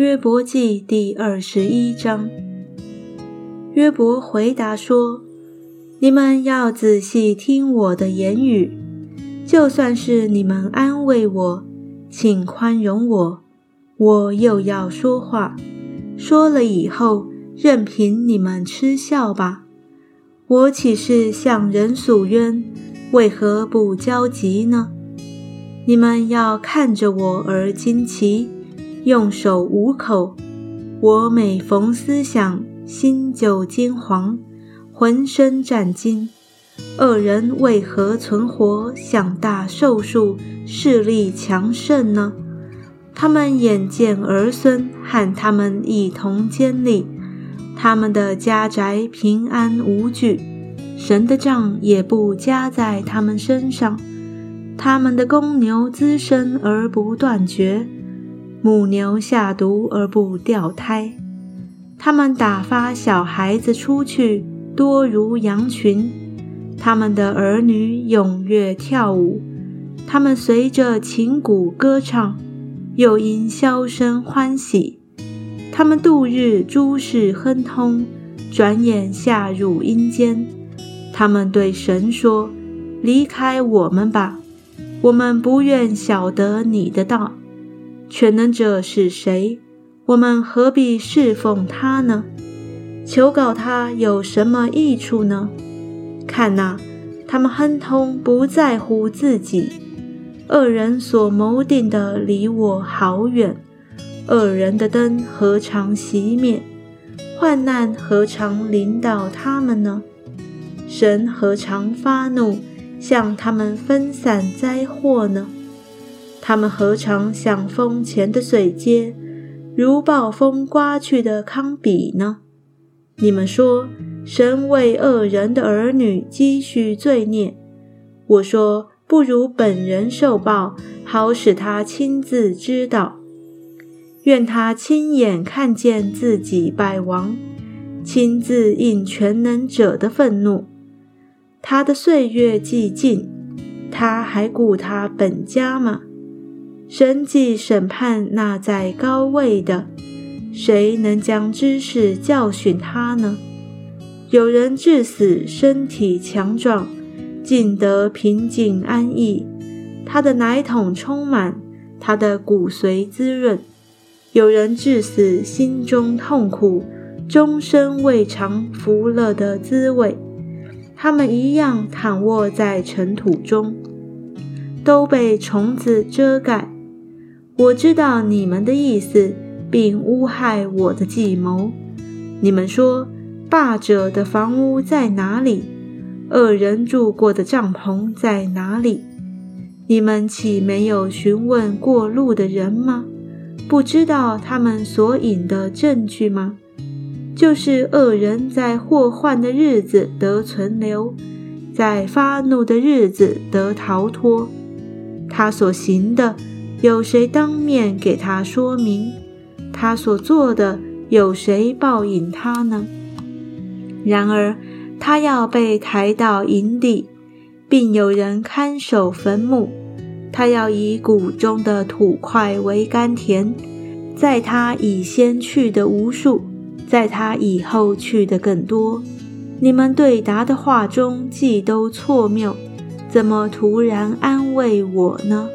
约伯记第二十一章。约伯回答说：“你们要仔细听我的言语，就算是你们安慰我，请宽容我，我又要说话。说了以后，任凭你们嗤笑吧。我岂是向人诉冤？为何不焦急呢？你们要看着我而惊奇。”用手捂口，我每逢思想，心就惊惶，浑身战惊。恶人为何存活，享大寿数，势力强盛呢？他们眼见儿孙和他们一同监立，他们的家宅平安无惧，神的杖也不加在他们身上，他们的公牛滋生而不断绝。母牛下毒而不掉胎，他们打发小孩子出去，多如羊群；他们的儿女踊跃跳舞，他们随着琴鼓歌唱，又因箫声欢喜。他们度日诸事亨通，转眼下入阴间。他们对神说：“离开我们吧，我们不愿晓得你的道。”全能者是谁？我们何必侍奉他呢？求告他有什么益处呢？看呐，他们亨通，不在乎自己；恶人所谋定的离我好远。恶人的灯何尝熄灭？患难何尝临到他们呢？神何尝发怒，向他们分散灾祸呢？他们何尝像风前的水阶，如暴风刮去的糠秕呢？你们说，神为恶人的儿女积蓄罪孽。我说，不如本人受报，好使他亲自知道。愿他亲眼看见自己败亡，亲自应全能者的愤怒。他的岁月既尽，他还顾他本家吗？神既审判那在高位的，谁能将知识教训他呢？有人至死身体强壮，尽得平静安逸，他的奶桶充满，他的骨髓滋润；有人至死心中痛苦，终身未尝福乐的滋味。他们一样躺卧在尘土中，都被虫子遮盖。我知道你们的意思，并诬害我的计谋。你们说，霸者的房屋在哪里？恶人住过的帐篷在哪里？你们岂没有询问过路的人吗？不知道他们所引的证据吗？就是恶人在祸患的日子得存留，在发怒的日子得逃脱。他所行的。有谁当面给他说明他所做的？有谁报应他呢？然而他要被抬到营地，并有人看守坟墓。他要以谷中的土块为甘甜，在他以先去的无数，在他以后去的更多。你们对答的话中既都错谬，怎么突然安慰我呢？